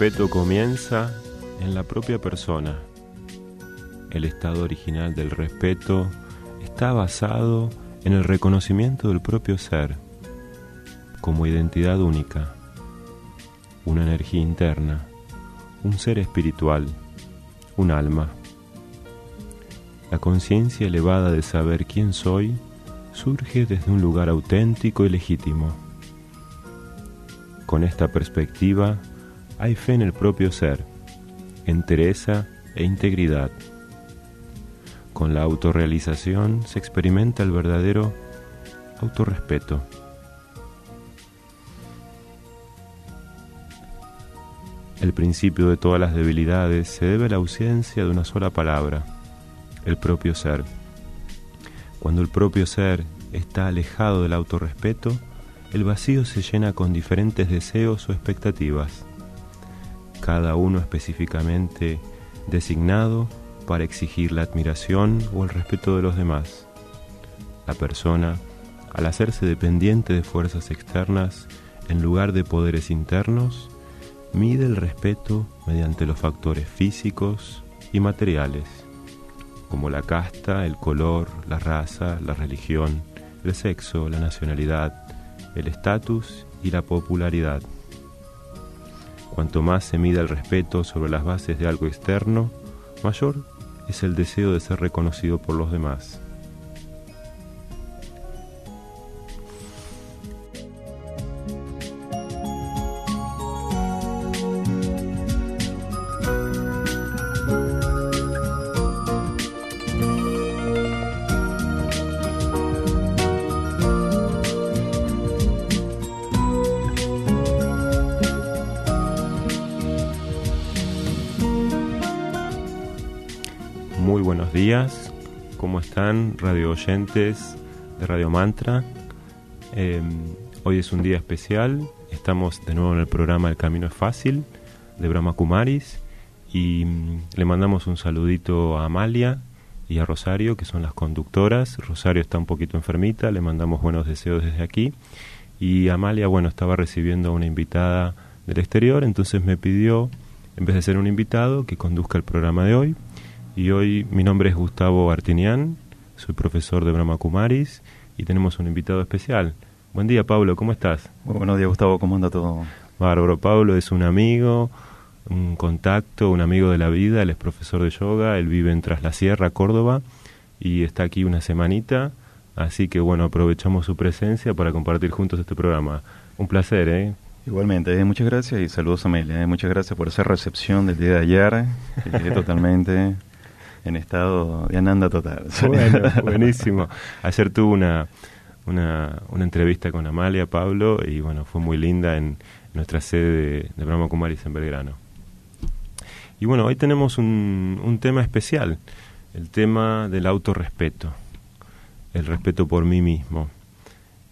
El respeto comienza en la propia persona. El estado original del respeto está basado en el reconocimiento del propio ser como identidad única, una energía interna, un ser espiritual, un alma. La conciencia elevada de saber quién soy surge desde un lugar auténtico y legítimo. Con esta perspectiva, hay fe en el propio ser, entereza e integridad. Con la autorrealización se experimenta el verdadero autorrespeto. El principio de todas las debilidades se debe a la ausencia de una sola palabra, el propio ser. Cuando el propio ser está alejado del autorrespeto, el vacío se llena con diferentes deseos o expectativas cada uno específicamente designado para exigir la admiración o el respeto de los demás. La persona, al hacerse dependiente de fuerzas externas en lugar de poderes internos, mide el respeto mediante los factores físicos y materiales, como la casta, el color, la raza, la religión, el sexo, la nacionalidad, el estatus y la popularidad. Cuanto más se mida el respeto sobre las bases de algo externo, mayor es el deseo de ser reconocido por los demás. Radio oyentes de Radio Mantra? Em, hoy es un día especial, estamos de nuevo en el programa El Camino es Fácil de Brahma Kumaris y mm, le mandamos un saludito a Amalia y a Rosario, que son las conductoras. Rosario está un poquito enfermita, le mandamos buenos deseos desde aquí. Y Amalia, bueno, estaba recibiendo a una invitada del exterior, entonces me pidió, en vez de ser un invitado, que conduzca el programa de hoy y hoy mi nombre es Gustavo Artinian, soy profesor de Brahma Kumaris y tenemos un invitado especial. Buen día, Pablo, ¿cómo estás? buenos días, Gustavo, ¿cómo anda todo? Bárbaro, Pablo es un amigo, un contacto, un amigo de la vida, él es profesor de yoga, él vive en Tras la Sierra, Córdoba, y está aquí una semanita, así que bueno, aprovechamos su presencia para compartir juntos este programa. Un placer, ¿eh? Igualmente, eh, muchas gracias y saludos a Amelia. Eh, muchas gracias por esa recepción del día de ayer, eh, totalmente en estado de ananda total. Bueno, buenísimo. Ayer tuve una, una, una, entrevista con Amalia, Pablo, y bueno, fue muy linda en nuestra sede de, Brahma Kumaris en Belgrano. Y bueno, hoy tenemos un, un tema especial, el tema del autorrespeto, el respeto por mí mismo.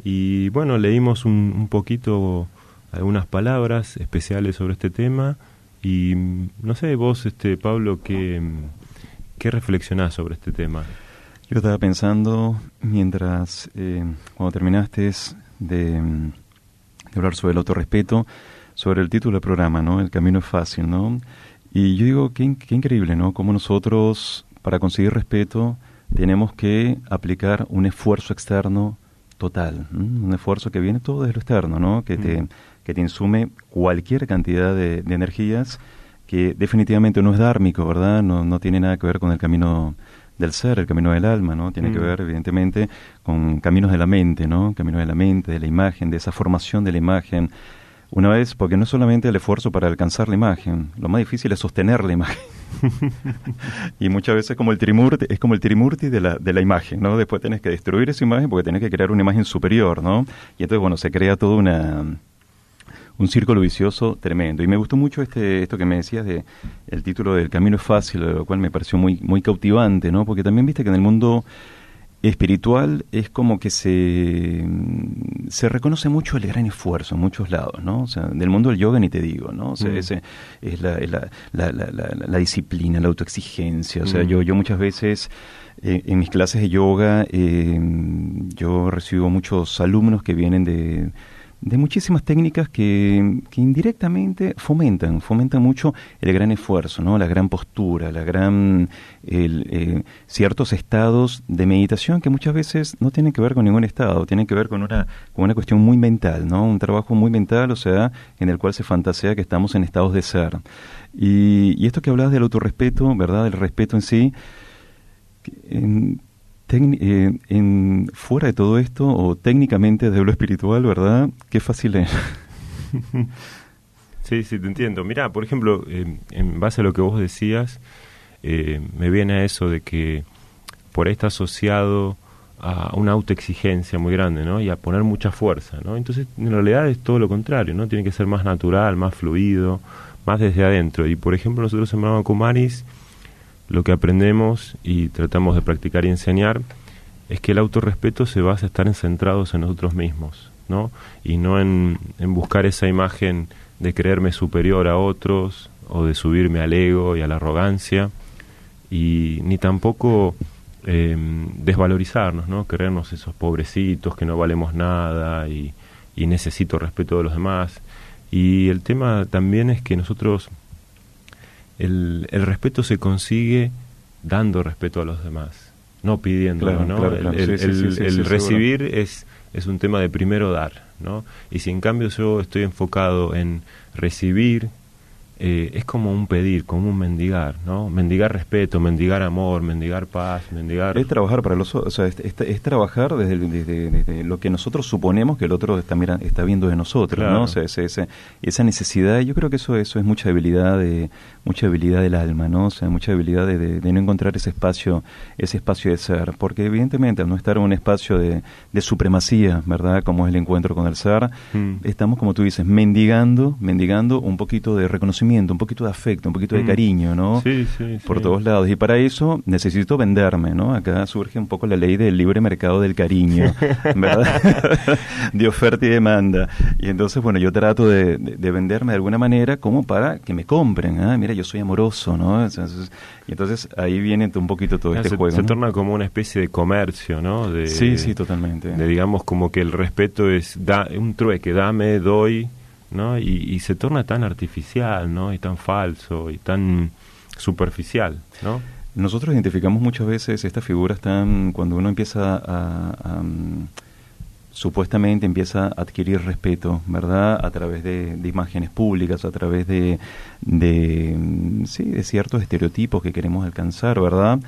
Y bueno, leímos un, un poquito algunas palabras especiales sobre este tema y no sé, vos, este Pablo, qué ¿Qué reflexionás sobre este tema? Yo estaba pensando, mientras, eh, cuando terminaste de, de, hablar sobre el autorrespeto, sobre el título del programa, ¿no? El camino es fácil, ¿no? Y yo digo, qué, qué increíble, ¿no? Como nosotros, para conseguir respeto, tenemos que aplicar un esfuerzo externo total, un esfuerzo que viene todo desde lo externo, ¿no? Que, te, mm. que te insume cualquier cantidad de, de energías que definitivamente no es dármico, ¿verdad? No, no tiene nada que ver con el camino del ser, el camino del alma, ¿no? Tiene que mm. ver, evidentemente, con caminos de la mente, ¿no? Caminos de la mente, de la imagen, de esa formación de la imagen. Una vez, porque no es solamente el esfuerzo para alcanzar la imagen, lo más difícil es sostener la imagen. y muchas veces como el trimurti, es como el trimurti de la, de la imagen, ¿no? Después tienes que destruir esa imagen porque tienes que crear una imagen superior, ¿no? Y entonces, bueno, se crea toda una un círculo vicioso tremendo. Y me gustó mucho este, esto que me decías de el título del Camino es fácil, lo cual me pareció muy, muy cautivante, ¿no? Porque también viste que en el mundo espiritual es como que se, se reconoce mucho el gran esfuerzo en muchos lados, ¿no? O sea, del mundo del yoga ni te digo, ¿no? O sea, mm. ese es la, la, la, la, disciplina, la autoexigencia. O sea, mm. yo, yo muchas veces eh, en mis clases de yoga eh, yo recibo muchos alumnos que vienen de de muchísimas técnicas que, que, indirectamente fomentan, fomentan mucho el gran esfuerzo, ¿no? la gran postura, la gran el, eh, ciertos estados de meditación que muchas veces no tienen que ver con ningún estado, tienen que ver con una, con una cuestión muy mental, ¿no? un trabajo muy mental, o sea, en el cual se fantasea que estamos en estados de ser. Y, esto que hablabas del autorrespeto, ¿verdad? del respeto en sí, en, eh, en, fuera de todo esto, o técnicamente de lo espiritual, ¿verdad? Qué fácil es. sí, sí, te entiendo. Mira, por ejemplo, en base a lo que vos decías, eh, me viene a eso de que por ahí está asociado a una autoexigencia muy grande, ¿no? Y a poner mucha fuerza, ¿no? Entonces, en realidad es todo lo contrario, ¿no? Tiene que ser más natural, más fluido, más desde adentro. Y, por ejemplo, nosotros en Brahma Kumaris lo que aprendemos y tratamos de practicar y enseñar es que el autorrespeto se basa en estar centrados en nosotros mismos, ¿no? Y no en, buscar esa imagen de creerme superior a otros o de subirme al ego y a la arrogancia y ni tampoco em, desvalorizarnos, ¿no? Creernos esos pobrecitos que no valemos nada y necesito respeto de los demás. Y el tema también es que nosotros el, el respeto se consigue dando respeto a los demás, no pidiéndolo, ¿no? el, recibir es, es un tema de primero dar, ¿no? Y si en cambio yo estoy enfocado en recibir, eh, es como un pedir, como un mendigar, ¿no? Mendigar respeto, mendigar amor, mendigar paz, mendigar... Es trabajar para los o sea, es, trabajar desde, desde, lo que nosotros suponemos que el otro está, está viendo de nosotros, ¿no? O sea, ese, esa necesidad, yo creo que eso, eso es mucha debilidad de mucha debilidad del alma, ¿no? O sea, mucha debilidad de, no encontrar ese espacio, ese espacio de ser, porque evidentemente al no estar en un espacio de, supremacía, ¿verdad? Como es el encuentro con el ser, mm. estamos, como tú dices, mendigando, mendigando un poquito de reconocimiento un poquito de afecto, un poquito de mm. cariño, ¿no? Sí, sí, Por todos lados. Y para eso necesito venderme, ¿no? Acá surge un poco la ley del libre mercado del cariño, ¿verdad? de oferta y demanda. Y entonces, bueno, yo trato de, venderme de alguna manera como para que me compren. ¿ah? Mira, yo soy amoroso, ¿no? y entonces ahí viene un poquito todo este juego. Se torna como una especie de comercio, ¿no? De, sí, sí, totalmente. De, digamos, como que el respeto es da, un trueque, dame, doy ¿no? Y, se torna tan artificial, ¿no? Y tan falso y tan superficial, ¿no? Nosotros identificamos muchas veces estas figuras tan cuando uno empieza a, supuestamente empieza a adquirir respeto, ¿verdad? A través de, imágenes públicas, a través de, de, sí, de ciertos estereotipos que queremos alcanzar, ¿verdad?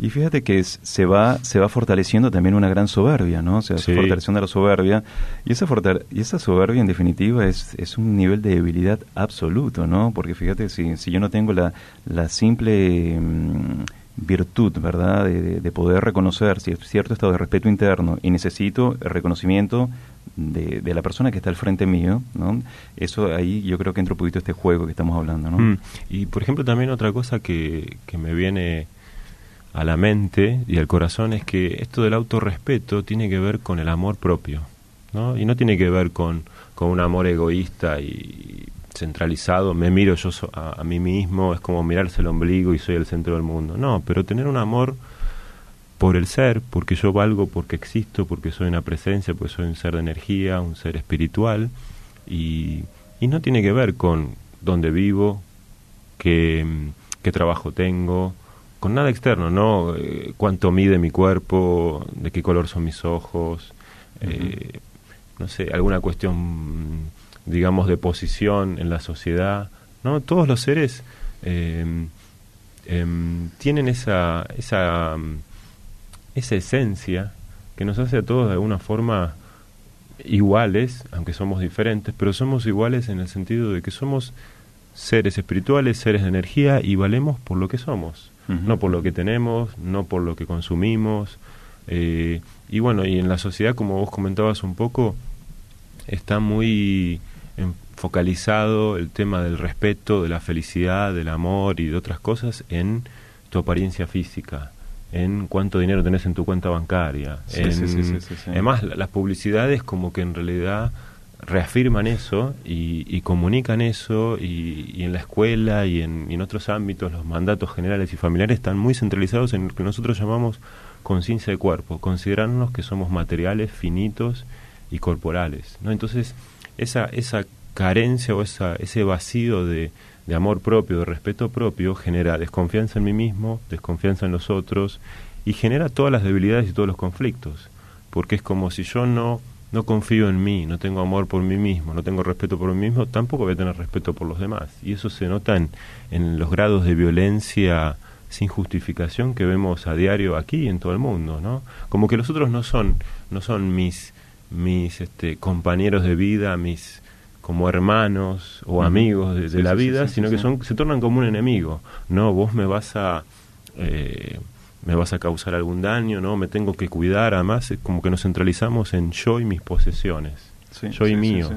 Y fíjate que se va se va fortaleciendo también una gran soberbia, ¿no? O sea, se fortaleciendo la soberbia. Y esa, y esa soberbia, en definitiva, es, es un nivel de debilidad absoluto, ¿no? Porque fíjate, si, si yo no tengo la, la simple mm, virtud, ¿verdad?, de, de, poder reconocer cierto estado de respeto interno y necesito el reconocimiento de, de, la persona que está al frente mío, ¿no? Eso ahí yo creo que entra un poquito este juego que estamos hablando, ¿no? Mm. Y, por ejemplo, también otra cosa que, que me viene a la mente y al corazón es que esto del autorrespeto tiene que ver con el amor propio, ¿no? Y no tiene que ver con, con un amor egoísta y centralizado, me miro yo a, mí mismo, es como mirarse el ombligo y soy el centro del mundo. No, pero tener un amor por el ser, porque yo valgo, porque existo, porque soy una presencia, porque soy un ser de energía, un ser espiritual, y, y no tiene que ver con dónde vivo, qué, qué trabajo tengo, con nada externo, ¿no? Eh, cuánto mide mi cuerpo, de qué color son mis ojos, eh, no sé, alguna cuestión, digamos, de posición en la sociedad, ¿no? Todos los seres em, em, tienen esa, esa, esa esencia que nos hace a todos de alguna forma iguales, aunque somos diferentes, pero somos iguales en el sentido de que somos seres espirituales, seres de energía y valemos por lo que somos no por lo que tenemos, no por lo que consumimos. Eh, y bueno, y en la sociedad, como vos comentabas un poco, está muy focalizado el tema del respeto, de la felicidad, del amor y de otras cosas en tu apariencia física, en cuánto dinero tenés en tu cuenta bancaria. además, las publicidades como que en realidad reafirman eso y, comunican eso y, en la escuela y en, otros ámbitos los mandatos generales y familiares están muy centralizados en lo que nosotros llamamos conciencia de cuerpo, considerarnos que somos materiales finitos y corporales. ¿no? Entonces, esa, esa carencia o esa, ese vacío de, amor propio, de respeto propio, genera desconfianza en mí mismo, desconfianza en los otros y genera todas las debilidades y todos los conflictos. Porque es como si yo no, no confío en mí, no tengo amor por mí mismo, no tengo respeto por mí mismo, tampoco voy a tener respeto por los demás. Y eso se nota en, en los grados de violencia sin justificación que vemos a diario aquí y en todo el mundo, ¿no? Como que los otros no son, no son mis, mis este, compañeros de vida, mis como hermanos o amigos de, la vida, sino que son se tornan como un enemigo. No, vos me vas a eh, me vas a causar algún daño, no, me tengo que cuidar. Además, es como que nos centralizamos en yo y mis posesiones yo y mío.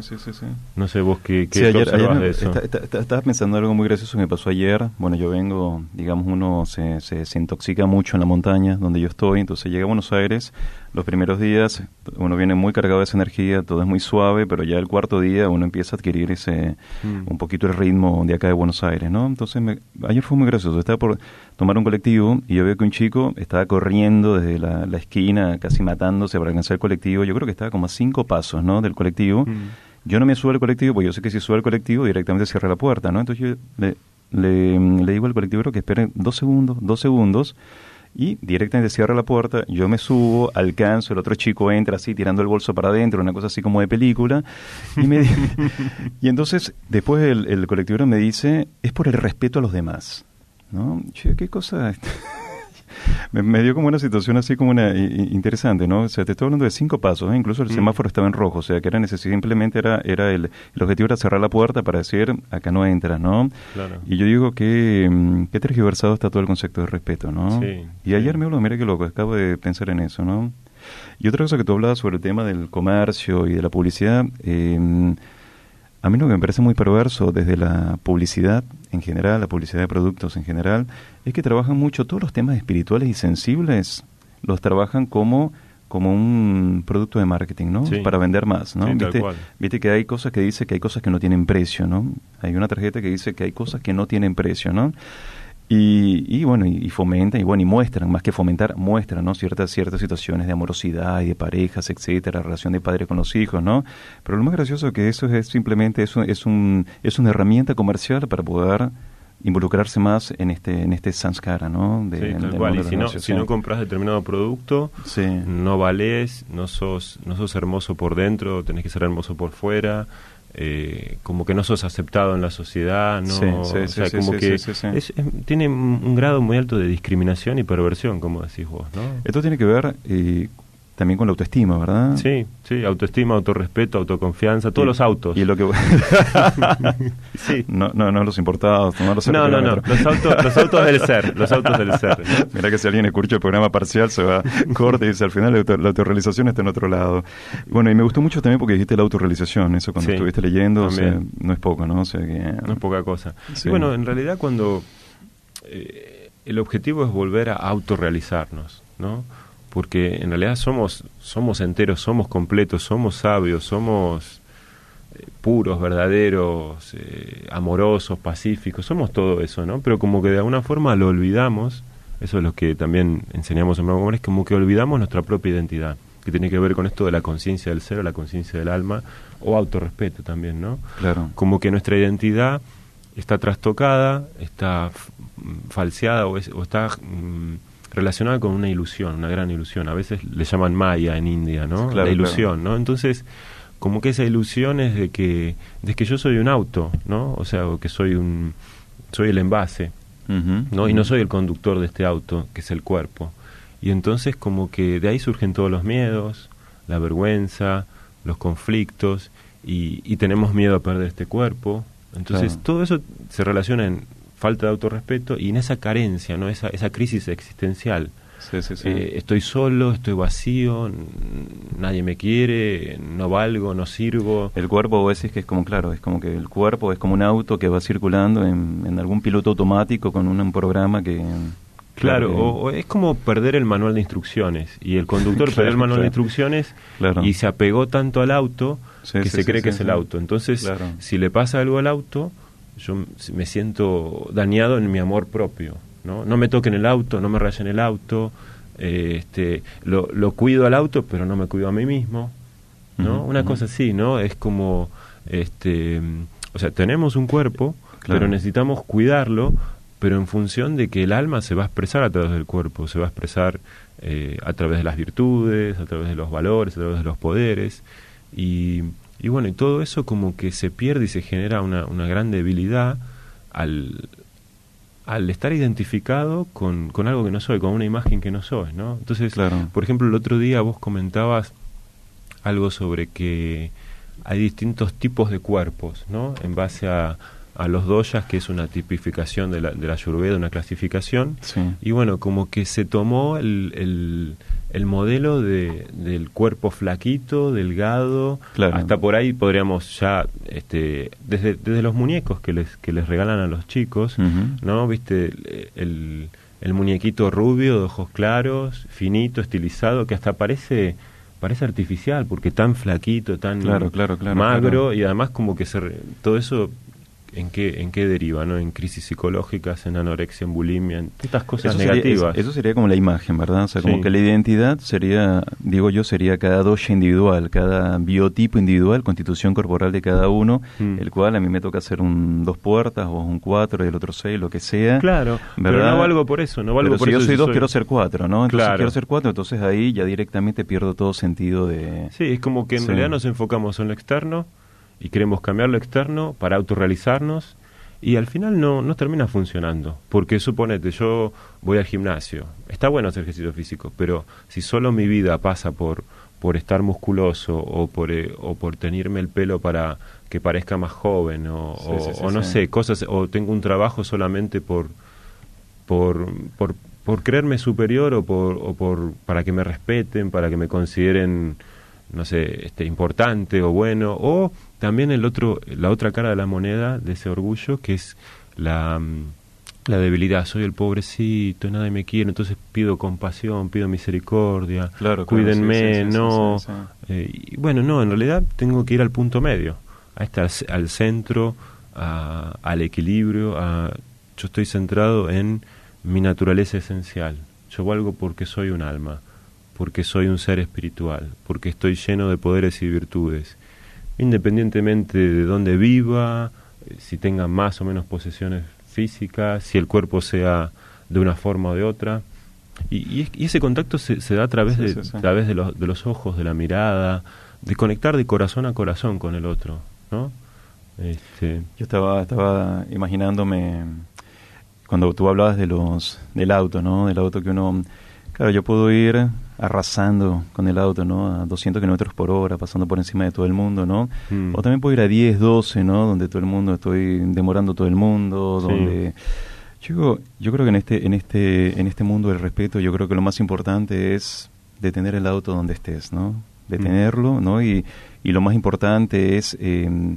no sé vos qué, qué ayer, de eso. estaba pensando algo muy gracioso que me pasó ayer. Bueno, yo vengo, digamos, uno se, se, se, intoxica mucho en la montaña donde yo estoy, entonces llega a Buenos Aires, los primeros días uno viene muy cargado de esa energía, todo es muy suave, pero ya el cuarto día uno empieza a adquirir ese mm. un poquito el ritmo de acá de Buenos Aires, ¿no? Entonces ayer fue muy gracioso, estaba por tomar un colectivo y yo veo que un chico estaba corriendo desde la, la esquina, casi matándose para alcanzar el colectivo, yo creo que estaba como a cinco pasos, ¿no? Del colectivo Mm. Yo no me subo al colectivo, porque yo sé que si subo al colectivo directamente cierra la puerta, ¿no? Entonces yo le, le, digo al colectivo que esperen dos segundos, dos segundos, y directamente cierra la puerta, yo me subo, alcanzo, el otro chico entra así tirando el bolso para adentro, una cosa así como de película, y, me y entonces después el, el colectivo me dice, es por el respeto a los demás, ¿no? Yo, ¿qué cosa? Me, dio como una situación así como una interesante, ¿no? O sea, te estoy hablando de cinco pasos, ¿eh? incluso el mm. semáforo estaba en rojo, o sea, que era necesario, simplemente era, era el, el objetivo era cerrar la puerta para decir, acá no entra, ¿no? Y yo digo que, mm, qué tergiversado está todo el concepto de respeto, ¿no? y ayer me habló, mira qué loco, acabo de pensar en eso, ¿no? Y otra cosa que tú hablabas sobre el tema del comercio y de la publicidad, eh, a mí lo que me parece muy perverso desde la publicidad en general, la publicidad de productos en general, es que trabajan mucho todos los temas espirituales y sensibles, los trabajan como como un producto de marketing, ¿no? Para vender más, ¿no? ¿Viste? ¿Viste? que hay cosas que dice que hay cosas que no tienen precio, ¿no? Hay una tarjeta que dice que hay cosas que no tienen precio, ¿no? Y, y, bueno, y, fomentan, y bueno, y muestran, más que fomentar, muestran, ¿no? Ciertas, ciertas situaciones de amorosidad y de parejas, etcétera, relación de padre con los hijos, ¿no? Pero lo más gracioso es que eso es simplemente, eso es, un, es una herramienta comercial para poder involucrarse más en este en este sanskara, ¿no? De, Y si no, si no compras determinado producto, no vales, no sos, no sos hermoso por dentro, tenés que ser hermoso por fuera, eh, como que no sos aceptado en la sociedad, no, o sea, como que tiene un grado muy alto de discriminación y perversión, como decís vos, ¿no? Esto tiene que ver eh, también con la autoestima, ¿verdad? Sí, sí, autoestima, autorrespeto, autoconfianza, todos los autos. Y lo que sí. no, no, no los importados, no los No, no, no, los autos, los autos del ser, los autos del ser. Mira que si alguien escucha el programa parcial se va corte y dice al final la, autorrealización está en otro lado. Bueno, y me gustó mucho también porque dijiste la autorrealización, eso cuando estuviste leyendo, no es poco, ¿no? O sea que, no es poca cosa. Y bueno, en realidad cuando eh, el objetivo es volver a autorrealizarnos, ¿no? Porque en realidad somos, somos enteros, somos completos, somos sabios, somos eh, puros, verdaderos, eh, amorosos, pacíficos, somos todo eso, ¿no? Pero como que de alguna forma lo olvidamos, eso es lo que también enseñamos en Brahma es como que olvidamos nuestra propia identidad, que tiene que ver con esto de la conciencia del ser o la conciencia del alma, o autorrespeto también, ¿no? Claro. Como que nuestra identidad está trastocada, está falseada o, o está... Mm, relacionada con una ilusión, una gran ilusión. A veces le llaman Maya en India, ¿no? la ilusión, ¿no? Entonces, como que esa ilusión es de que, de que yo soy un auto, ¿no? O sea, que soy un soy el envase, ¿no? Y no soy el conductor de este auto, que es el cuerpo. Y entonces como que de ahí surgen todos los miedos, la vergüenza, los conflictos, y, y tenemos miedo a perder este cuerpo. Entonces todo eso se relaciona en falta de autorrespeto y en esa carencia, ¿no? esa, esa crisis existencial. Eh, estoy solo, estoy vacío, nadie me quiere, no valgo, no sirvo. El cuerpo, vos decís que es como, claro, es como que el cuerpo es como un auto que va circulando en, en algún piloto automático con un, programa que... Claro, o, es como perder el manual de instrucciones y el conductor perder el manual de instrucciones y se apegó tanto al auto que se cree que es el auto. Entonces, si le pasa algo al auto, yo me siento dañado en mi amor propio. No, no me toquen el auto, no me rayen el auto, eh, este, lo, lo, cuido al auto, pero no me cuido a mí mismo. ¿no? Una cosa así, ¿no? Es como, este, o sea, tenemos un cuerpo, pero necesitamos cuidarlo, pero en función de que el alma se va a expresar a través del cuerpo, se va a expresar eh, a través de las virtudes, a través de los valores, a través de los poderes, y, y bueno, y todo eso como que se pierde y se genera una, una gran debilidad al, al estar identificado con, con, algo que no soy, con una imagen que no soy, ¿no? Entonces, por ejemplo, el otro día vos comentabas algo sobre que hay distintos tipos de cuerpos, ¿no? En base a, a los doyas, que es una tipificación de la, de la Ayurveda, una clasificación. Y bueno, como que se tomó el, el, modelo de, del cuerpo flaquito, delgado, hasta por ahí podríamos ya, este, desde, desde los muñecos que les, que les regalan a los chicos, ¿no? Viste, el, el muñequito rubio, de ojos claros, finito, estilizado, que hasta parece parece artificial porque tan flaquito, tan claro, claro, magro y además como que se todo eso en qué, en qué deriva, ¿no? En crisis psicológicas, en anorexia, en bulimia, en estas cosas negativas. eso sería como la imagen, ¿verdad? O sea, como que la identidad sería, digo yo, sería cada doya individual, cada biotipo individual, constitución corporal de cada uno, mm. el cual a mí me toca hacer un dos puertas o un cuatro y el otro seis, lo que sea. Claro, pero no valgo por eso, no valgo por si yo soy dos, quiero ser cuatro, ¿no? Entonces quiero ser cuatro, entonces ahí ya directamente pierdo todo sentido de... Sí, es como que en realidad nos enfocamos en lo externo y queremos cambiar lo externo para autorrealizarnos y al final no, no termina funcionando. Porque suponete, yo voy al gimnasio, está bueno hacer ejercicio físico, pero si solo mi vida pasa por, por estar musculoso o por, eh, o por tenerme el pelo para que parezca más joven o, o, no sé, cosas, o tengo un trabajo solamente por, por, por, por creerme superior o, por, o por, para que me respeten, para que me consideren no sé, este, importante o bueno, o también el otro, la otra cara de la moneda de ese orgullo, que es la, mm, la debilidad. Soy el pobrecito, nadie me quiere, entonces pido compasión, pido misericordia, cuídenme, no. Eh, y bueno, no, en realidad tengo que ir al punto medio, a estar al centro, al equilibrio. A, yo estoy centrado en mi naturaleza esencial. Yo valgo porque soy un alma porque soy un ser espiritual, porque estoy lleno de poderes y virtudes, independientemente de dónde viva, eh, si tenga más o menos posesiones físicas, si el cuerpo sea de una forma o de otra. Y, ese contacto se, da a través, de, A través de, los, de los ojos, de la mirada, de conectar de corazón a corazón con el otro, ¿no? Este... Yo estaba, estaba imaginándome cuando tú hablabas de los del auto, ¿no? Del auto que uno Claro, yo puedo ir arrasando con el auto, ¿no? A 200 kilómetros por hora, pasando por encima de todo el mundo, ¿no? Mm. O también puedo ir a 10, 12, ¿no? Donde todo el mundo, estoy demorando todo el mundo, donde... Yo, yo creo que en este, en, este, en este mundo del respeto, yo creo que lo más importante es detener el auto donde estés, ¿no? Detenerlo, ¿no? Y, y lo más importante es, em,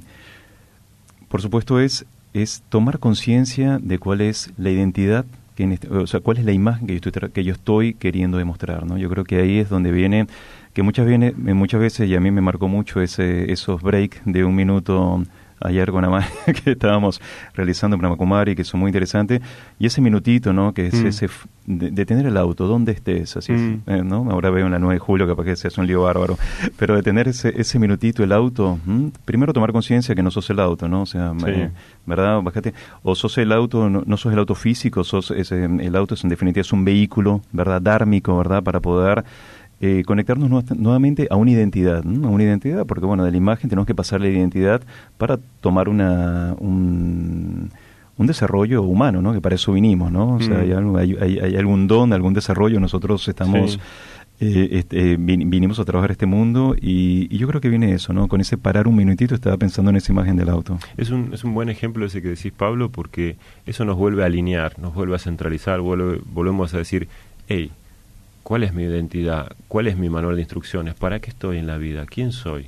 por supuesto, es, es tomar conciencia de cuál es la identidad este, o sea, cuál es la imagen que yo estoy, que yo estoy queriendo demostrar, ¿no? Yo creo que ahí es donde viene, que muchas, viene, muchas veces, y a mí me marcó mucho ese, esos breaks de un minuto ayer con Amaya que estábamos realizando para Macumari, que son muy interesantes, y ese minutito, ¿no? Que es mm. ese de, tener el auto, donde estés, así, mm. eh, ¿no? Ahora veo en la 9 de julio capaz que sea un lío bárbaro, pero de tener ese, ese minutito, el auto, primero tomar conciencia que no sos el auto, ¿no? O sea, eh, ¿verdad? Bájate, o sos el auto, no, sos el auto físico, sos ese, el auto es en definitiva es un vehículo, ¿verdad? Dármico, ¿verdad? Para poder eh, conectarnos nuevamente a una identidad, a una identidad, porque bueno, de la imagen tenemos que pasar la identidad para tomar una, un, un desarrollo humano, ¿no? Que para eso vinimos, ¿no? O sea, mm. hay, hay, hay, algún don, algún desarrollo, nosotros estamos... Eh, este, vinimos a trabajar este mundo y, yo creo que viene eso, ¿no? Con ese parar un minutito estaba pensando en esa imagen del auto. Es un, es un buen ejemplo ese que decís, Pablo, porque eso nos vuelve a alinear, nos vuelve a centralizar, vuelve, volvemos a decir, hey, ¿Cuál es mi identidad? ¿Cuál es mi manual de instrucciones? ¿Para qué estoy en la vida? ¿Quién soy?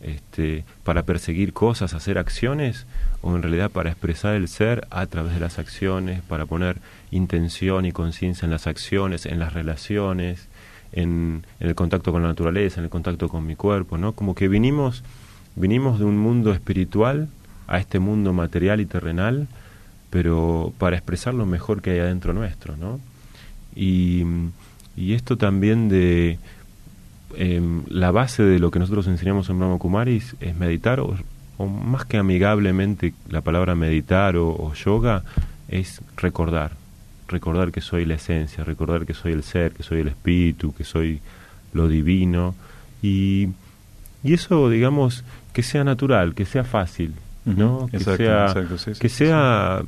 Este, ¿Para perseguir cosas, hacer acciones? ¿O en realidad para expresar el ser a través de las acciones, para poner intención y conciencia en las acciones, en las relaciones, en, el contacto con la naturaleza, en el contacto con mi cuerpo? ¿no? Como que vinimos, vinimos de un mundo espiritual a este mundo material y terrenal, pero para expresar lo mejor que hay adentro nuestro, ¿no? Y y esto también de, em, la base de lo que nosotros enseñamos en Brahma Kumaris es meditar, o, más que amigablemente la palabra meditar o, yoga, es recordar. Recordar que soy la esencia, recordar que soy el ser, que soy el espíritu, que soy lo divino. Y, y eso, digamos, que sea natural, que sea fácil, ¿no? que sea, que sea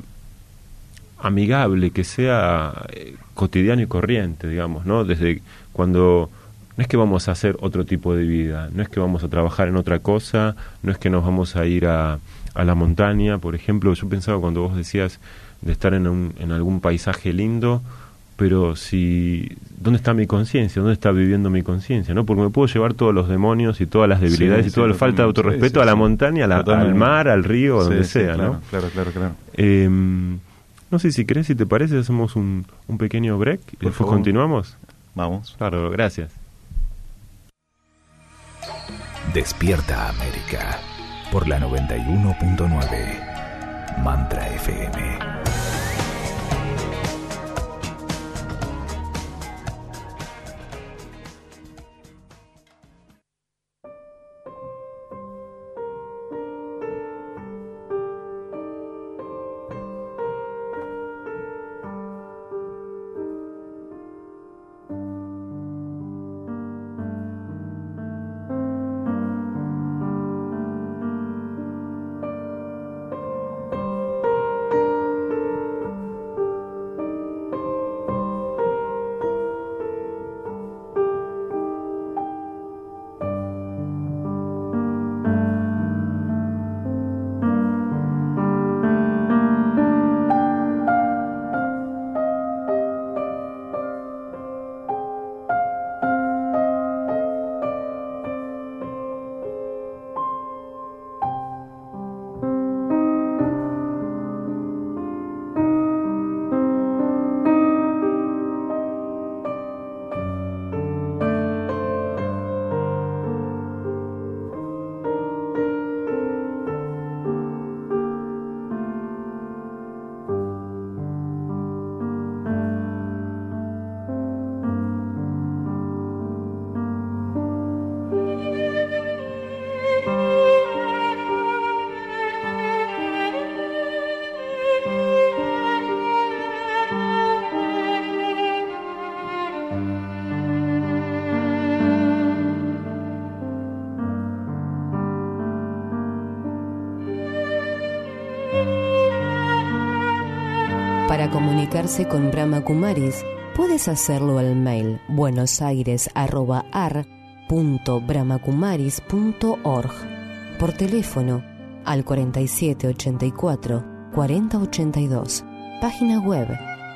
amigable, que sea eh, cotidiano y corriente, digamos, ¿no? Desde cuando no es que vamos a hacer otro tipo de vida, no es que vamos a trabajar en otra cosa, no es que nos vamos a ir a, a la montaña, por ejemplo, yo pensaba cuando vos decías de estar en, un, en algún paisaje lindo, pero si dónde está mi conciencia dónde está viviendo mi conciencia no porque me puedo llevar todos los demonios y todas las debilidades y toda la falta de autorrespeto a la montaña al mar al río donde sea no claro claro claro. Em, no sé si crees si te parece hacemos un, un pequeño break y después continuamos. Vamos. Claro gracias. Despierta América por la 91.9 Mantra FM comunicarse con Brahma Kumaris, puedes hacerlo al mail buenosaires.ar.brahmakumaris.org por teléfono al 4784 4082, página web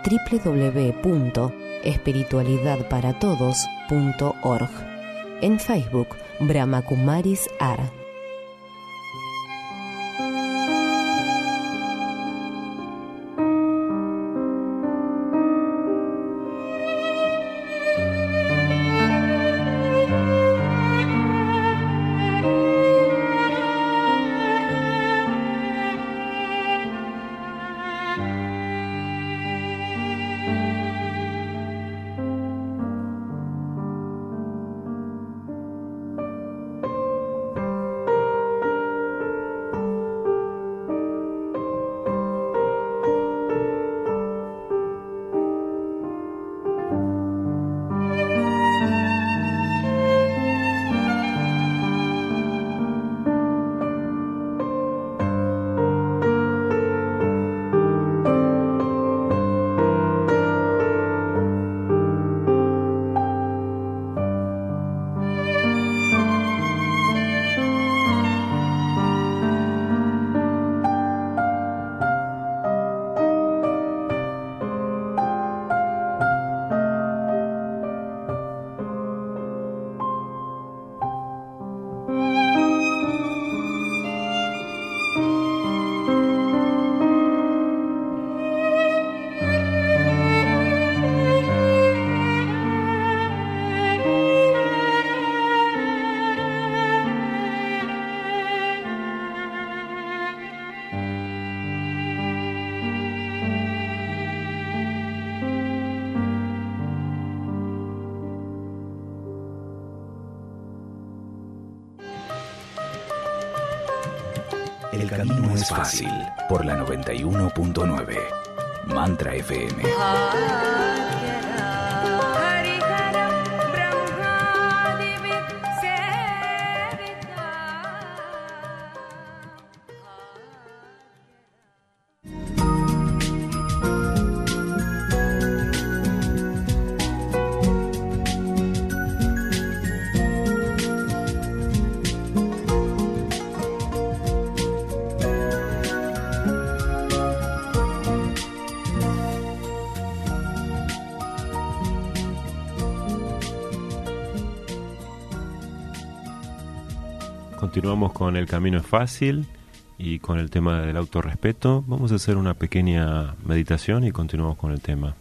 www.espiritualidadparatodos.org, en Facebook Brahma Kumaris Ar. Fácil por la 91.9. Mantra FM. Continuamos con El Camino es Fácil y con el tema del autorrespeto. Vamos a hacer una pequeña meditación y continuamos con el tema.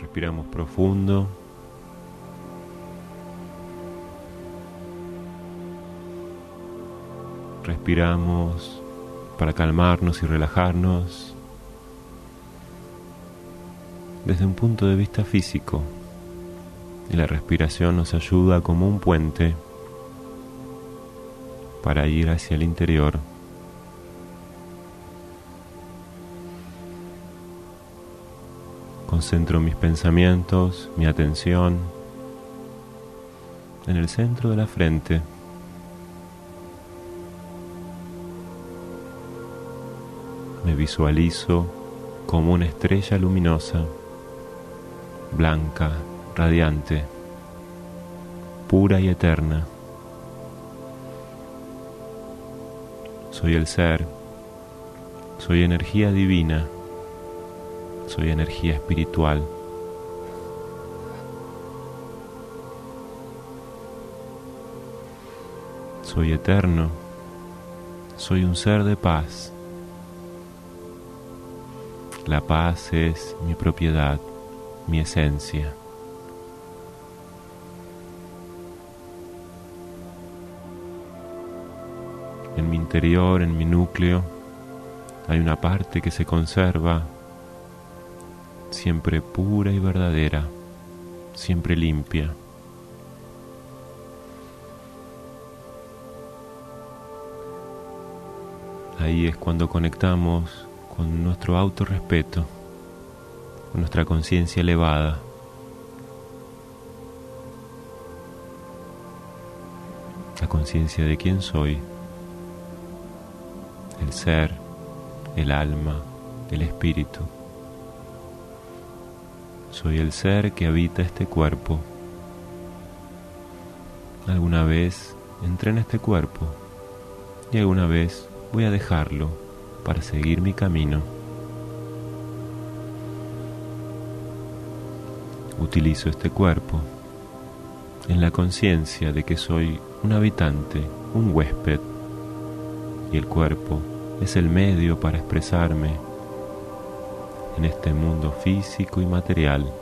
Respiramos profundo. Respiramos para calmarnos y relajarnos desde un punto de vista físico y la respiración nos ayuda como un puente para ir hacia el interior. Concentro mis pensamientos, mi atención en el centro de la frente. Me visualizo como una estrella luminosa, blanca, radiante, pura y eterna. Soy el ser, soy energía divina, soy energía espiritual. Soy eterno, soy un ser de paz. La paz es mi propiedad, mi esencia. Interior, en mi núcleo, hay una parte que se conserva siempre pura y verdadera, siempre limpia. Ahí es cuando conectamos con nuestro autorrespeto, con nuestra conciencia elevada. La conciencia de quién soy el ser, el alma, el espíritu. Soy el ser que habita este cuerpo. Alguna vez entré en este cuerpo y alguna vez voy a dejarlo para seguir mi camino. Utilizo este cuerpo en la conciencia de que soy un habitante, un huésped, y el cuerpo es el medio para expresarme en este mundo físico y material.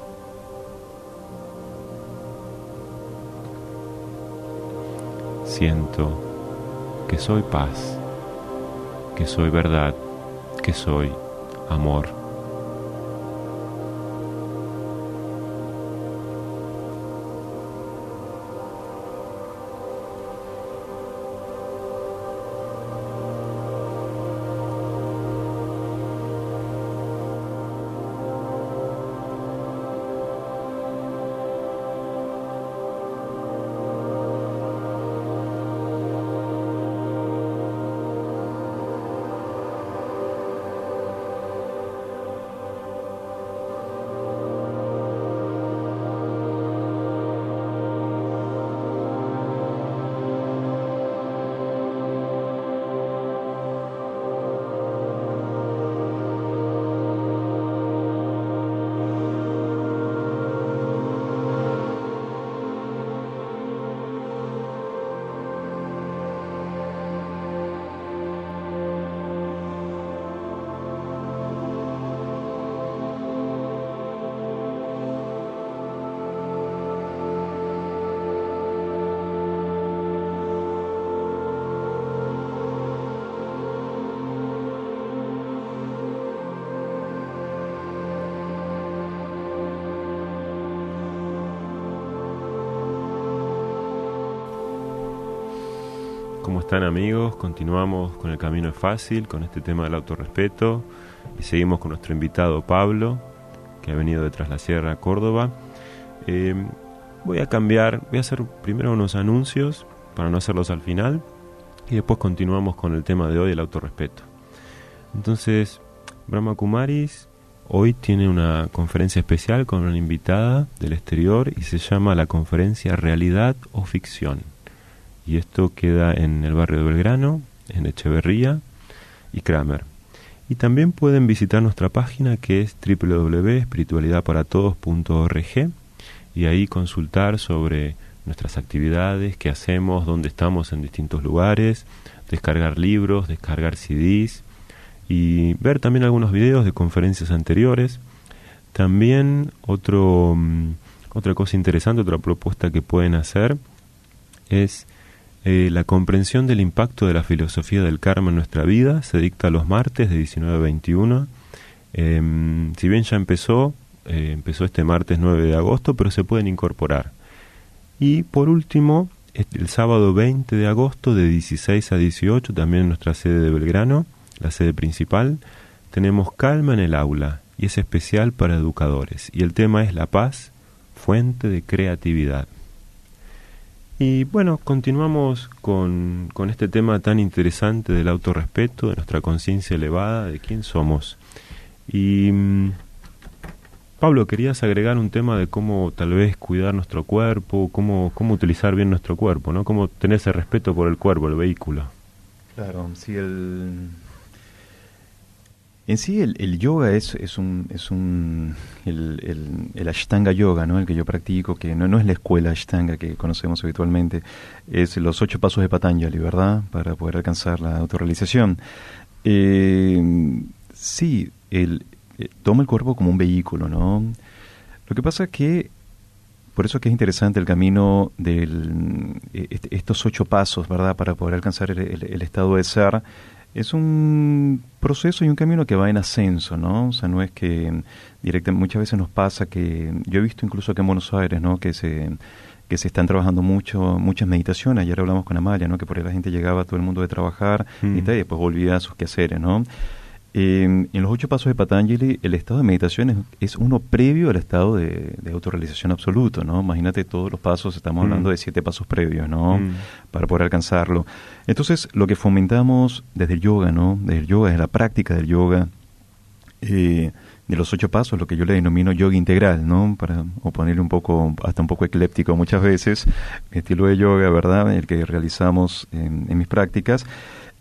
Siento que soy paz, que soy verdad, que soy amor. Están amigos? Continuamos con el camino es fácil, con este tema del autorrespeto y seguimos con nuestro invitado Pablo, que ha venido de Tras la Sierra, Córdoba. Eh, voy a cambiar, voy a hacer primero unos anuncios para no hacerlos al final y después continuamos con el tema de hoy, el autorrespeto. Entonces, Brahma Kumaris hoy tiene una conferencia especial con una invitada del exterior y se llama la conferencia Realidad o Ficción. Y esto queda en el barrio de Belgrano, en Echeverría y Kramer. Y también pueden visitar nuestra página que es www.espiritualidadparatodos.org y ahí consultar sobre nuestras actividades, qué hacemos, dónde estamos en distintos lugares, descargar libros, descargar CDs y ver también algunos videos de conferencias anteriores. También otro, mm, otra cosa interesante, otra propuesta que pueden hacer es eh, la comprensión del impacto de la filosofía del karma en nuestra vida. Se dicta los martes de 19 a 21. Em, si bien ya empezó, eh, empezó este martes 9 de agosto, pero se pueden incorporar. Y por último, el sábado 20 de agosto de 16 a 18, también en nuestra sede de Belgrano, la sede principal, tenemos Calma en el aula y es especial para educadores. Y el tema es la paz, fuente de creatividad. Y bueno, continuamos con, con este tema tan interesante del autorrespeto, de nuestra conciencia elevada, de quién somos. Y mm, Pablo, querías agregar un tema de cómo tal vez cuidar nuestro cuerpo, cómo, cómo utilizar bien nuestro cuerpo, ¿no? Cómo tener ese respeto por el cuerpo, el vehículo. Claro, sí, el... En sí el, yoga es, es un... Es un el, el, Ashtanga Yoga, ¿no? El que yo practico, que no, no es la escuela Ashtanga que conocemos habitualmente, es los ocho pasos de Patanjali, ¿verdad? Para poder alcanzar la autorrealización. Eh, sí, el, eh, toma el cuerpo como un vehículo, ¿no? Lo que pasa es que, por eso es que es interesante el camino de eh, estos ocho pasos, ¿verdad?, para poder alcanzar el, estado de ser, es un proceso y un camino que va en ascenso, ¿no? O sea, no es que directamente, muchas veces nos pasa que, yo he visto incluso aquí en Buenos Aires, ¿no?, que se que se están trabajando mucho, muchas meditaciones. Ayer hablamos con Amalia, ¿no? Que por ahí la gente llegaba todo el mundo de trabajar y, mm. y después volvía a sus quehaceres, ¿no? En los ocho pasos de Patanjali, el estado de meditación es, uno previo al estado de, autorrealización absoluto, ¿no? Imagínate todos los pasos, estamos hablando mm. de siete pasos previos, ¿no? Mm. Para poder alcanzarlo. Entonces, lo que fomentamos desde el yoga, ¿no? Desde el yoga, desde la práctica del yoga, eh, de los ocho pasos, lo que yo le denomino yoga integral, ¿no? Para o ponerle un poco, hasta un poco ecléptico muchas veces, estilo de yoga, ¿verdad? El que realizamos en, en mis prácticas.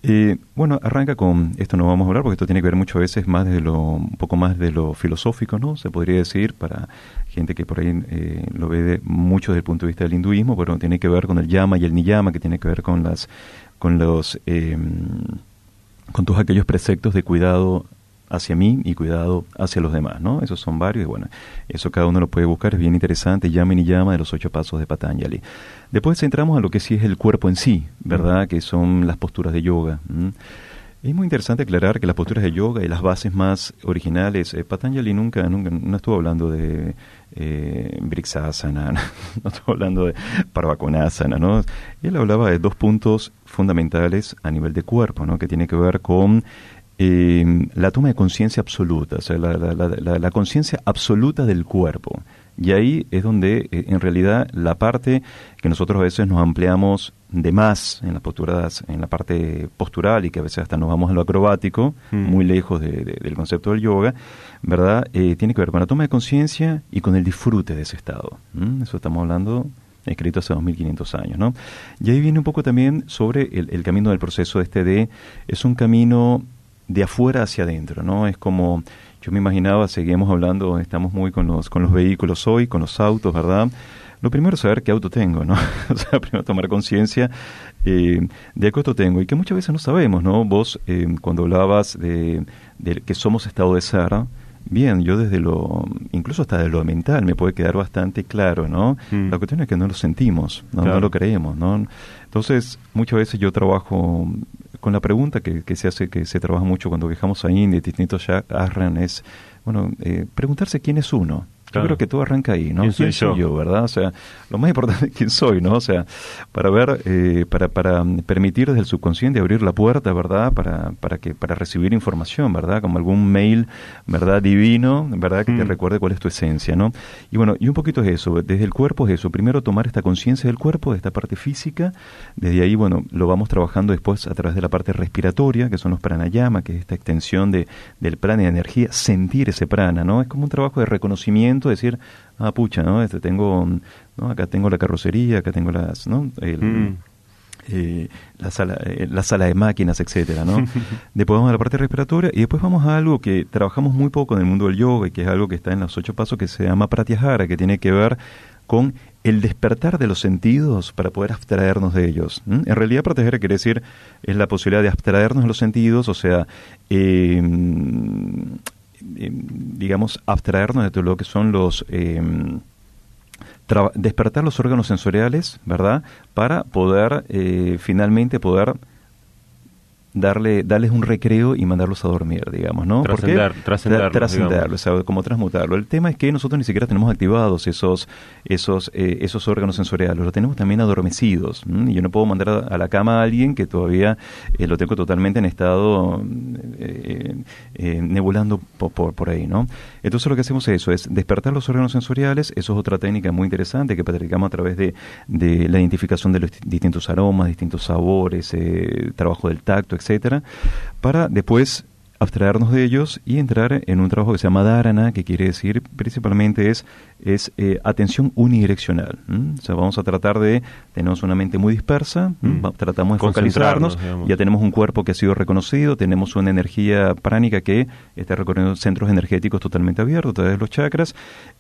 Eh, bueno, arranca con, esto no vamos a hablar porque esto tiene que ver muchas veces más de lo, un poco más de lo filosófico, ¿no? Se podría decir para gente que por ahí eh, lo ve mucho desde el punto de vista del hinduismo, pero tiene que ver con el yama y el niyama, que tiene que ver con las, con los, eh, con todos aquellos preceptos de cuidado hacia mí y cuidado hacia los demás, ¿no? Esos son varios y bueno, eso cada uno lo puede buscar, es bien interesante, llama y llama de los ocho pasos de Patanjali. Después entramos a lo que sí es el cuerpo en sí, ¿verdad? Que son las posturas de yoga. Es muy interesante aclarar que las posturas de yoga y las bases más originales, eh, Patanjali nunca, nunca, no estuvo hablando de eh, Brixasana, no estuvo hablando de Parvakonasana, ¿no? Él hablaba de dos puntos fundamentales a nivel de cuerpo, ¿no? Que tiene que ver con eh, la toma de conciencia absoluta, o sea, la, conciencia absoluta del cuerpo. Y ahí es donde, eh, en realidad, la parte que nosotros a veces nos ampliamos de más en las posturas, en la parte postural y que a veces hasta nos vamos a lo acrobático, mm. muy lejos del concepto del yoga, ¿verdad? Eh, tiene que ver con la toma de conciencia y con el disfrute de ese estado. Eso estamos hablando escrito hace 2500 años, ¿no? Y ahí viene un poco también sobre el, el camino del proceso este de, es un camino de afuera hacia adentro, ¿no? Es como, yo me imaginaba, seguimos hablando, estamos muy con los, con los vehículos hoy, con los autos, ¿verdad? Lo primero es saber qué auto tengo, ¿no? o sea, primero tomar conciencia eh, de qué auto tengo y que muchas veces no sabemos, ¿no? Vos, eh, cuando hablabas de, que somos estado de ser, bien, yo desde lo, incluso hasta de lo mental, me puede quedar bastante claro, ¿no? Mm. La cuestión es que no lo sentimos, ¿no? no lo creemos, ¿no? Entonces, muchas veces yo trabajo con la pregunta que, que, se hace, que se trabaja mucho cuando viajamos a India, distintos ashram, es, bueno, eh, preguntarse quién es uno. Yo creo que todo arranca ahí, ¿no? ¿Quién, soy, yo? verdad? O sea, lo más importante es quién soy, ¿no? O sea, para ver, eh, para, para permitir desde el subconsciente abrir la puerta, ¿verdad? Para, para, que, para recibir información, ¿verdad? Como algún mail, ¿verdad? Divino, ¿verdad? Que te mm. recuerde cuál es tu esencia, ¿no? Y bueno, y un poquito es eso, desde el cuerpo es eso. Primero tomar esta conciencia del cuerpo, de esta parte física. Desde ahí, bueno, lo vamos trabajando después a través de la parte respiratoria, que son los pranayama, que es esta extensión de, del prana y de energía, sentir ese prana, ¿no? Es como un trabajo de reconocimiento, decir, ah, pucha, ¿no? Este tengo, ¿no? Acá tengo la carrocería, acá tengo las, ¿no? Mm. Eh, la, sala, eh, la sala de máquinas, etcétera, ¿no? después vamos a la parte respiratoria y después vamos a algo que trabajamos muy poco en el mundo del yoga y que es algo que está en los ocho pasos que se llama pratyahara, que tiene que ver con el despertar de los sentidos para poder abstraernos de ellos. En realidad, proteger quiere decir es la posibilidad de abstraernos de los sentidos, o sea, em, digamos, abstraernos de todo lo que son los em, despertar los órganos sensoriales, ¿verdad? Para poder eh, finalmente poder darle, darles un recreo y mandarlos a dormir, digamos, ¿no? Trascender, trascenderlo. Trascenderlo, o sea, como transmutarlo. El tema es que nosotros ni siquiera tenemos activados esos, esos, eh, esos órganos sensoriales, los tenemos también adormecidos. Y yo no puedo mandar a, la cama a alguien que todavía eh, lo tengo totalmente en estado eh, nebulando por, por, ahí, ¿no? Entonces lo que hacemos es eso, es despertar los órganos sensoriales, eso es otra técnica muy interesante que practicamos a través de, de la identificación de los distintos aromas, distintos sabores, trabajo del tacto, etcétera, para después abstraernos de ellos y entrar en un trabajo que se llama dharana, que quiere decir principalmente es, es eh, atención unidireccional. O sea, vamos a tratar de, tenemos una mente muy dispersa, mm. tratamos de focalizarnos, ya tenemos un cuerpo que ha sido reconocido, tenemos una energía pránica que está recorriendo centros energéticos totalmente abiertos a través de los chakras,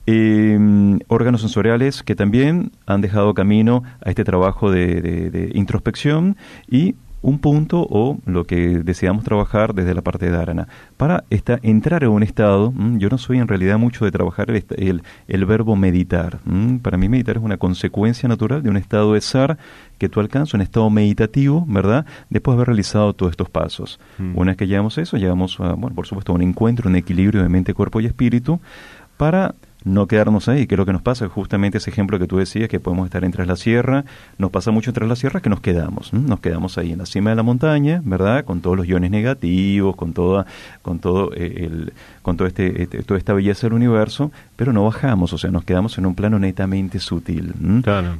em, órganos sensoriales que también han dejado camino a este trabajo de, de introspección y un punto o lo que deseamos trabajar desde la parte de Dharana. Para esta, entrar en un estado, yo no soy en realidad mucho de trabajar el, el, verbo meditar. Para mí meditar es una consecuencia natural de un estado de ser que tú alcanzas, un estado meditativo, ¿verdad? Después de haber realizado todos estos pasos. Mm. Una vez que llegamos a eso, llegamos a, bueno, por supuesto, a un encuentro, un equilibrio de mente, cuerpo y espíritu para no quedarnos ahí, que lo que nos pasa es justamente ese ejemplo que tú decías, que podemos estar entre la sierra, nos pasa mucho entre la sierra que nos quedamos, nos quedamos ahí en la cima de la montaña, ¿verdad? Con todos los iones negativos, con toda, con todo eh, el, con todo este, este, toda esta belleza del universo, pero no bajamos, o sea, nos quedamos en un plano netamente sutil.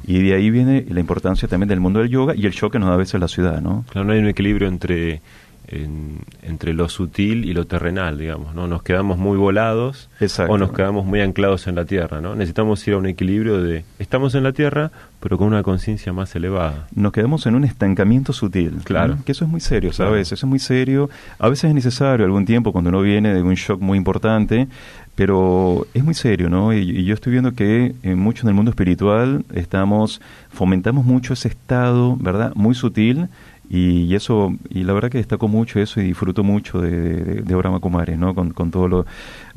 Y de ahí viene la importancia también del mundo del yoga y el show que nos da a veces la ciudad, ¿no? Claro, no hay un equilibrio entre entre lo sutil y lo terrenal, digamos, ¿no? Nos quedamos muy volados o nos quedamos muy anclados en la tierra, ¿no? Necesitamos ir a un equilibrio de estamos en la tierra, pero con una conciencia más elevada. Nos quedamos en un estancamiento sutil, claro, que eso es muy serio, ¿sabes? Eso es muy serio. A veces es necesario algún tiempo cuando uno viene de un shock muy importante, pero es muy serio, ¿no? Y, yo estoy viendo que en mucho en el mundo espiritual estamos fomentamos mucho ese estado, ¿verdad? Muy sutil y, eso, y la verdad que destaco mucho eso y disfruto mucho de, de, de Brahma Kumaris, ¿no? Con, con todo lo,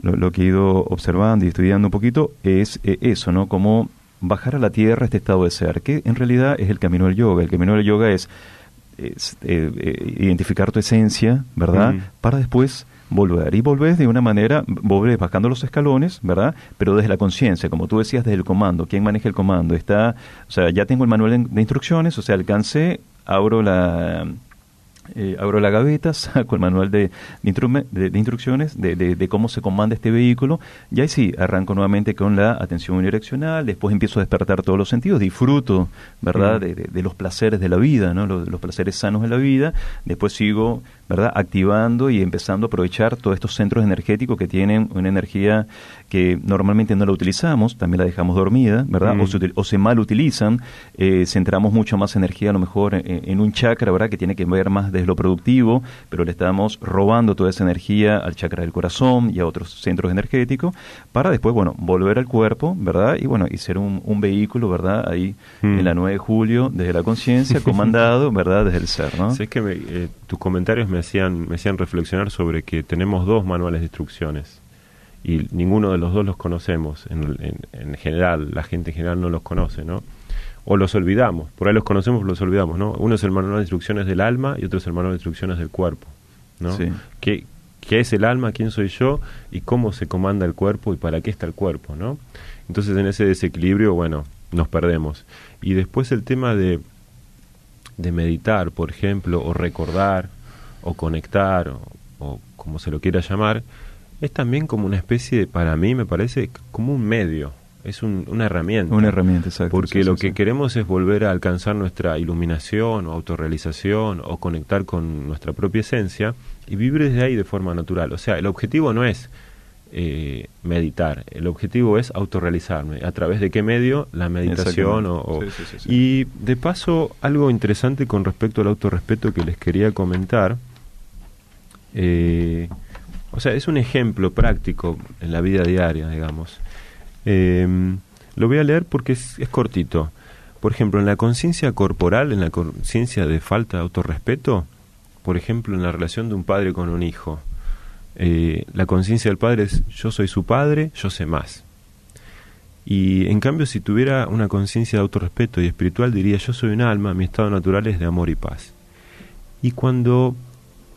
lo, que he ido observando y estudiando un poquito, es eh, eso, ¿no? Como bajar a la tierra este estado de ser, que en realidad es el camino del yoga. El camino del yoga es, eh, eh, identificar tu esencia, ¿verdad? Para después volver. Y volvés de una manera, volvés bajando los escalones, ¿verdad? Pero desde la conciencia, como tú decías, desde el comando. ¿Quién maneja el comando? Está, o sea, ya tengo el manual de instrucciones, o sea, alcancé abro la, eh, abro la gaveta, saco el manual de, de, instrucciones de, de, cómo se comanda este vehículo y ahí sí, arranco nuevamente con la atención unidireccional, después empiezo a despertar todos los sentidos, disfruto, ¿verdad?, de, los placeres de la vida, ¿no? Los, los, placeres sanos de la vida, después sigo, ¿verdad?, activando y empezando a aprovechar todos estos centros energéticos que tienen una energía que normalmente no la utilizamos, también la dejamos dormida, ¿verdad? O, se, o, se, mal utilizan, eh, centramos mucho más energía a lo mejor en, un chakra, ¿verdad? Que tiene que ver más desde lo productivo, pero le estamos robando toda esa energía al chakra del corazón y a otros centros energéticos para después, bueno, volver al cuerpo, ¿verdad? Y bueno, y ser un, vehículo, ¿verdad? Ahí en la 9 de julio, desde la conciencia, comandado, ¿verdad? Desde el ser, ¿no? Sé que eh, tus comentarios me hacían, me hacían reflexionar sobre que tenemos dos manuales de instrucciones y ninguno de los dos los conocemos en, en, general, la gente en general no los conoce, ¿no? O los olvidamos, por ahí los conocemos, los olvidamos, ¿no? Uno es el manual de instrucciones del alma y otro es el manual de instrucciones del cuerpo, ¿no? Sí. ¿Qué, qué es el alma, quién soy yo y cómo se comanda el cuerpo y para qué está el cuerpo, ¿no? Entonces en ese desequilibrio, bueno, nos perdemos. Y después el tema de, de meditar, por ejemplo, o recordar, o conectar, o, como se lo quiera llamar, es también como una especie, de, para mí me parece, como un medio, es una herramienta. Una herramienta, exacto. Porque lo que queremos es volver a alcanzar nuestra iluminación o autorrealización o conectar con nuestra propia esencia y vivir desde ahí de forma natural. O sea, el objetivo no es eh, meditar. El objetivo es autorrealizarme. ¿A través de qué medio? La meditación o... y de paso, algo interesante con respecto al autorrespeto que les quería comentar. Eh, o sea, es un ejemplo práctico en la vida diaria, digamos. Eh, lo voy a leer porque es, cortito. Por ejemplo, en la conciencia corporal, en la conciencia de falta de autorrespeto, por ejemplo, en la relación de un padre con un hijo, eh, la conciencia del padre es yo soy su padre, yo sé más. Y en cambio, si tuviera una conciencia de autorrespeto y espiritual, diría yo soy un alma, mi estado natural es de amor y paz. Y cuando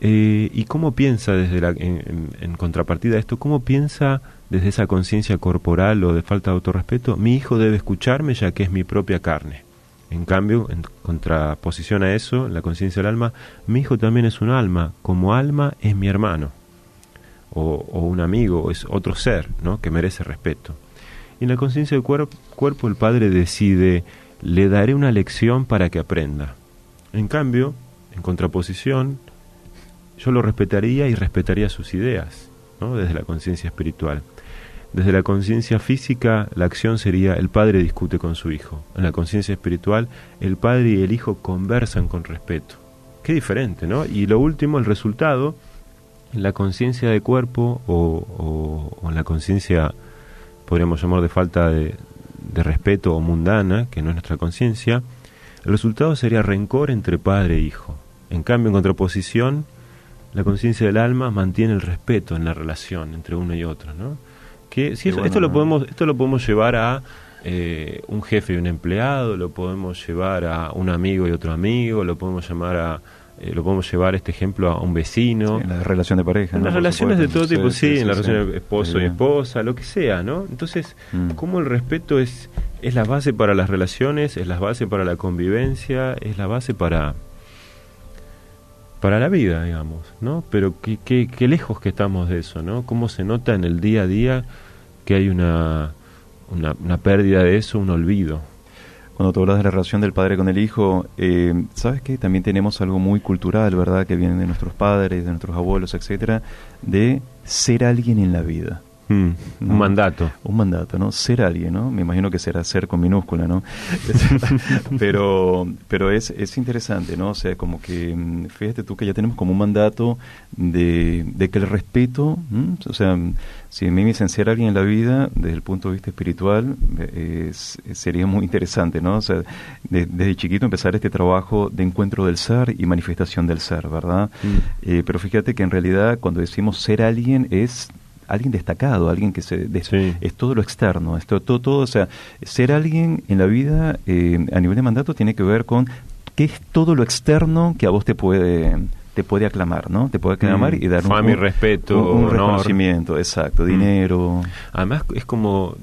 eh, ¿Y cómo piensa desde la, en, contrapartida a esto? ¿Cómo piensa desde esa conciencia corporal o de falta de autorrespeto? Mi hijo debe escucharme ya que es mi propia carne. En cambio, en contraposición a eso, la conciencia del alma, mi hijo también es un alma. Como alma es mi hermano o, un amigo, es otro ser, ¿no? Que merece respeto. Y en la conciencia del cuerpo el padre decide, le daré una lección para que aprenda. En cambio, en contraposición, yo lo respetaría y respetaría sus ideas, ¿no? desde la conciencia espiritual. Desde la conciencia física, la acción sería el padre discute con su hijo. En la conciencia espiritual, el padre y el hijo conversan con respeto. Qué diferente, ¿no? Y lo último, el resultado, en la conciencia de cuerpo o, en la conciencia, podríamos llamar de falta de, respeto o mundana, que no es nuestra conciencia, el resultado sería rencor entre padre e hijo. En cambio, en contraposición, la conciencia del alma mantiene el respeto en la relación entre uno y otro, ¿no? Que si esto lo podemos esto lo podemos llevar a eh, un jefe y un empleado, lo podemos llevar a un amigo y otro amigo, lo podemos llamar a eh, lo podemos llevar este ejemplo a un vecino. en la relación de pareja. En las relaciones de todo tipo, sí, en la relación de esposo y esposa, lo que sea, ¿no? Entonces, mm. ¿cómo el respeto es, es la base para las relaciones, es la base para la convivencia, es la base para para la vida, digamos, ¿no? Pero qué, qué, qué lejos que estamos de eso, ¿no? Cómo se nota en el día a día que hay una, una, una pérdida de eso, un olvido cuando tú hablas de la relación del padre con el hijo, eh, sabes que también tenemos algo muy cultural, ¿verdad? Que viene de nuestros padres, de nuestros abuelos, etcétera, de ser alguien en la vida. Mm, un mandato. Un mandato, ¿no? Ser alguien, ¿no? Me imagino que será ser con minúscula, ¿no? pero pero es, es interesante, ¿no? O sea, como que, mm, fíjate tú que ya tenemos como un mandato de, de que el respeto, o sea, si a mí me dicen ser alguien en la vida, desde el punto de vista espiritual, sería muy interesante, ¿no? O sea, desde chiquito empezar este trabajo de encuentro del ser y manifestación del ser, ¿verdad? Mm. Eh, pero fíjate que en realidad cuando decimos ser alguien es alguien destacado, alguien que se es todo lo externo, esto todo, todo, o sea, ser alguien en la vida eh, a nivel de mandato tiene que ver con qué es todo lo externo que a vos te puede te puede aclamar, ¿no? Te puede aclamar mm. y dar un, respeto, un, reconocimiento, exacto, mm. dinero. Además es como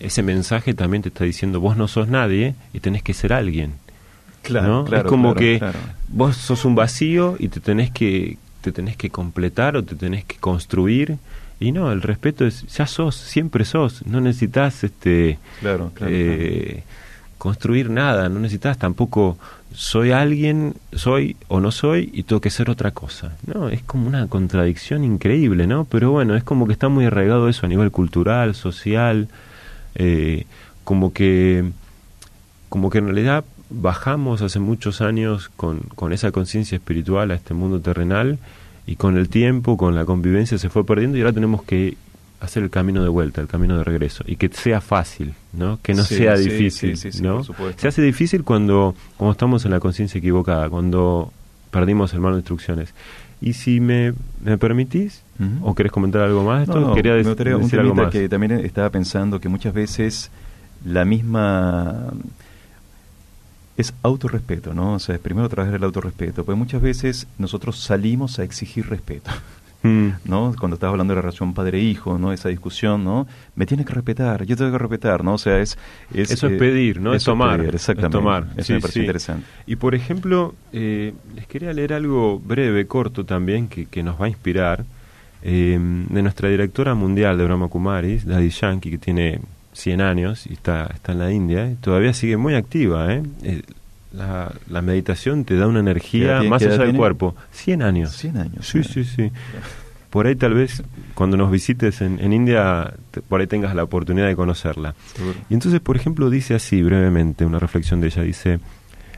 ese mensaje también te está diciendo vos no sos nadie y tenés que ser alguien. Claro, claro es como que vos sos un vacío y te tenés que te tenés que completar o te tenés que construir y no, el respeto es, ya sos, siempre sos, no necesitas este, eh, construir nada, no necesitas tampoco soy alguien, soy o no soy y tengo que ser otra cosa. No, es como una contradicción increíble, ¿no? Pero bueno, es como que está muy arraigado eso a nivel cultural, social, eh, como que como que en realidad bajamos hace muchos años con, con esa conciencia espiritual a este mundo terrenal y con el tiempo, con la convivencia se fue perdiendo y ahora tenemos que hacer el camino de vuelta, el camino de regreso y que sea fácil, ¿no? Que no sea difícil, ¿no? Se hace difícil cuando, cuando estamos en la conciencia equivocada, cuando perdimos el mal de instrucciones. Y si me, me permitís, o querés comentar algo más, esto quería decir algo más. que también estaba pensando que muchas veces la misma es autorrespeto, ¿no? O sea, es primero trabajar el autorrespeto, porque muchas veces nosotros salimos a exigir respeto. mm. ¿no? Cuando estás hablando de la relación padre-hijo, ¿no? Esa discusión, ¿no? Me tienes que respetar, yo tengo que respetar, ¿no? O sea, es... es Eso es eh, pedir, ¿no? Es tomar. exactamente. tomar. Eso me parece interesante. Y, por ejemplo, eh, les quería leer algo breve, corto también, que, que nos va a inspirar, eh, de nuestra directora mundial de Brahma Kumaris, Daddy Yankee, que tiene 100 años y está, está en la India, y todavía sigue muy activa, ¿eh? La, la, meditación te da una energía más allá del cuerpo. 100 años. 100 años. Sí, sí, sí. Por ahí tal vez cuando nos visites en, en India, por ahí tengas la oportunidad de conocerla. Y entonces, por ejemplo, dice así brevemente, una reflexión de ella, dice,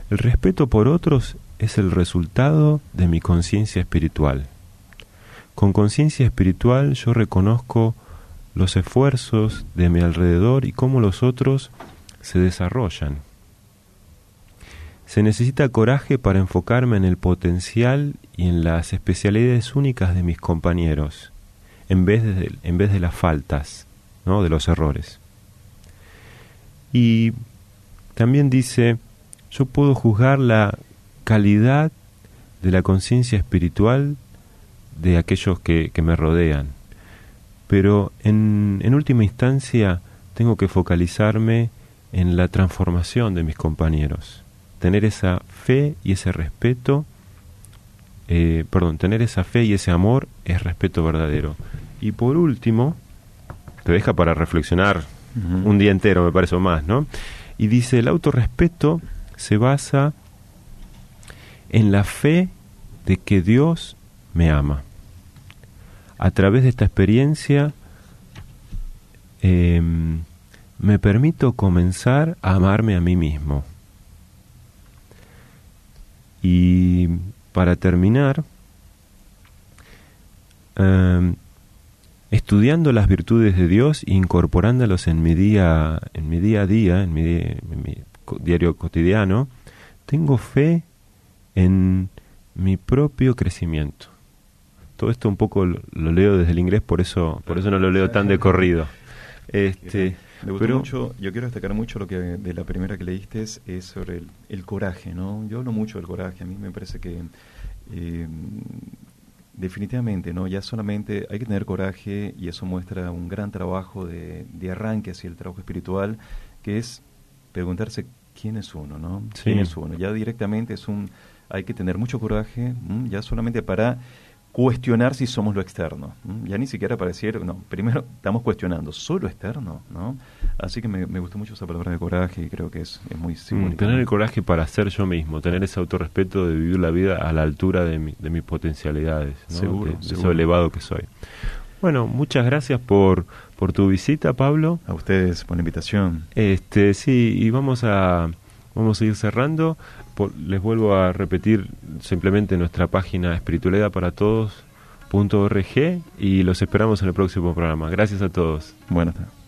el respeto por otros es el resultado de mi conciencia espiritual. Con conciencia espiritual yo reconozco los esfuerzos de mi alrededor y cómo los otros se desarrollan. Se necesita coraje para enfocarme en el potencial y en las especialidades únicas de mis compañeros, en vez de, en vez de las faltas, ¿no? de los errores. Y también dice, yo puedo juzgar la calidad de la conciencia espiritual de aquellos que, que, me rodean, pero en, en última instancia tengo que focalizarme en la transformación de mis compañeros tener esa fe y ese respeto, eh, perdón, tener esa fe y ese amor es respeto verdadero. Y por último, te deja para reflexionar un día entero, me parece más, ¿no? Y dice, el autorrespeto se basa en la fe de que Dios me ama. A través de esta experiencia em, me permito comenzar a amarme a mí mismo. Y para terminar, em, estudiando las virtudes de Dios e incorporándolos en mi día, en mi día a día, en mi, diario cotidiano, tengo fe en mi propio crecimiento. Todo esto un poco lo, leo desde el inglés, por eso, por eso no lo leo tan de corrido. Este, pero, mucho, yo quiero destacar mucho lo que de la primera que leíste es, sobre el, coraje, ¿no? Yo hablo mucho del coraje, a mí me parece que eh, definitivamente, ¿no? Ya solamente hay que tener coraje y eso muestra un gran trabajo de, arranque hacia el trabajo espiritual, que es preguntarse quién es uno, ¿no? ¿Quién es uno? Ya directamente es un, hay que tener mucho coraje, ya solamente para cuestionar si somos lo externo. Ya ni siquiera para decir, no, primero estamos cuestionando, ¿solo externo? ¿no? Así que me, gustó mucho esa palabra de coraje y creo que es, es muy mm, tener el coraje para ser yo mismo, tener ese autorrespeto de vivir la vida a la altura de, mi, de mis potencialidades, seguro, de, eso elevado que soy. Bueno, muchas gracias por, por tu visita, Pablo. A ustedes por la invitación. Este, sí, y vamos a, vamos a ir cerrando les vuelvo a repetir simplemente nuestra página espiritualidad para todos y los esperamos en el próximo programa. Gracias a todos. Buenas tardes.